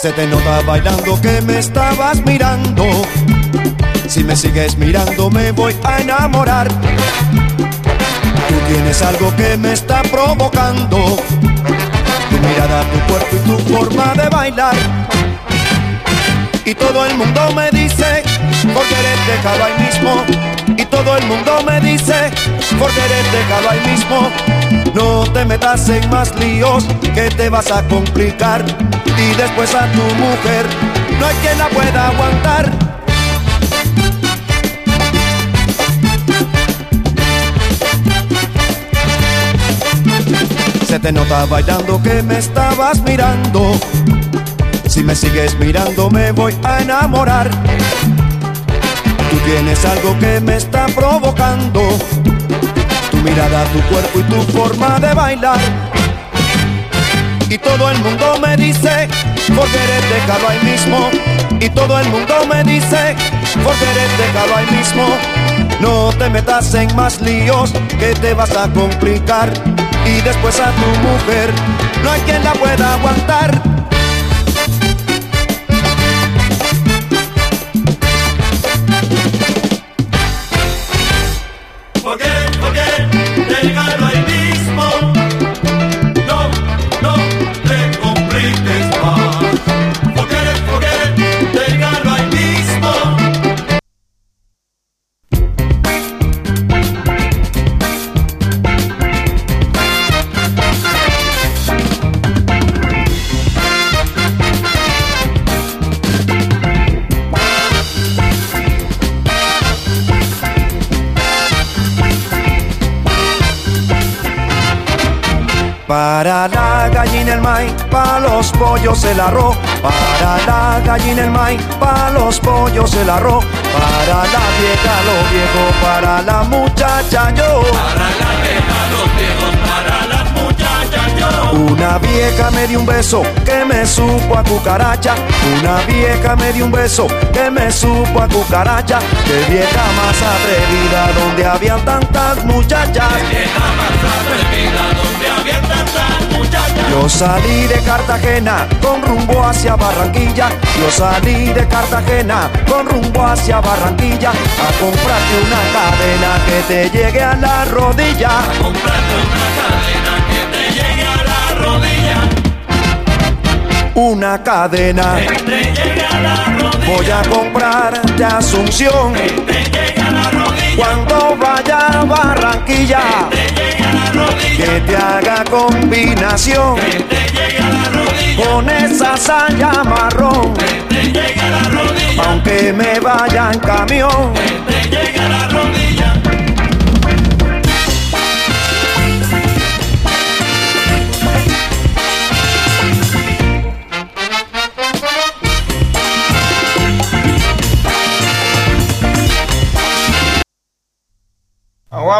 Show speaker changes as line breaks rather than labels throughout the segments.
Se te nota bailando que me estabas mirando. Si me sigues mirando me voy a enamorar. Tú tienes algo que me está provocando. Tu mirada, tu cuerpo y tu forma de bailar. Y todo el mundo me dice, por querer déjalo ahí mismo. Y todo el mundo me dice, por querer déjalo ahí mismo. Te metas en más líos que te vas a complicar. Y después a tu mujer, no hay quien la pueda aguantar. Se te nota bailando que me estabas mirando. Si me sigues mirando me voy a enamorar. Tú tienes algo que me está provocando. Mirada, tu cuerpo y tu forma de bailar. Y todo el mundo me dice, por querer dejarlo ahí mismo. Y todo el mundo me dice, por querer dejarlo ahí mismo. No te metas en más líos que te vas a complicar. Y después a tu mujer, no hay quien la pueda aguantar.
Te
Para la gallina el maíz, para los pollos el arroz. Para la gallina el maíz, para los pollos el arroz. Para la vieja lo viejo, para la muchacha yo.
Para la vieja, los viejos, para las muchachas yo.
Una vieja me dio un beso que me supo a cucaracha. Una vieja me dio un beso que me supo a cucaracha. Qué vieja más atrevida donde habían tantas muchachas.
Vieja más atrevida, donde.
Yo salí de Cartagena con rumbo hacia Barranquilla. Yo salí de Cartagena con rumbo hacia Barranquilla a comprarte una cadena que te llegue a la rodilla.
Comprate una cadena que te llegue a la rodilla.
Una cadena.
Que te llegue a la rodilla.
Voy a comprar de Asunción
a
cuando vaya a Barranquilla.
A.
Que te haga combinación
Que te llegue a la rodilla.
con esa saya marrón.
Que te llegue a la rodilla.
Aunque me vaya en camión.
Que te llegue a la rodilla.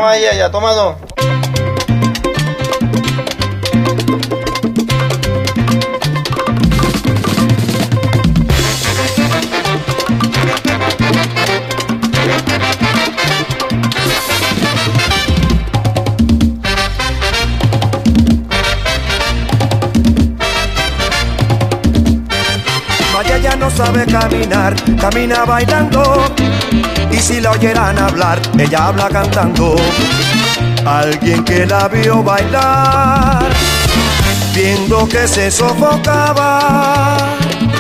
Ahí, ya, toma dos.
Sabe caminar, camina bailando. Y si la oyeran hablar, ella habla cantando. Alguien que la vio bailar, viendo que se sofocaba,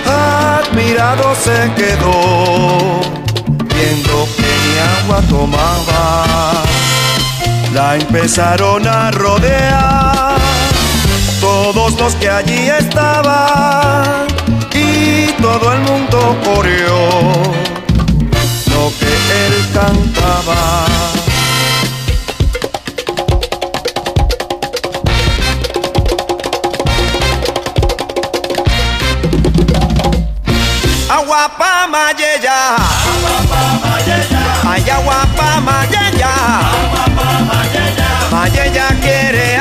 admirado se quedó, viendo que ni agua tomaba. La empezaron a rodear todos los que allí estaban todo el mundo coreó lo que él cantaba. Agua pa Mayella, ay agua pa Mayella, Mayella quiere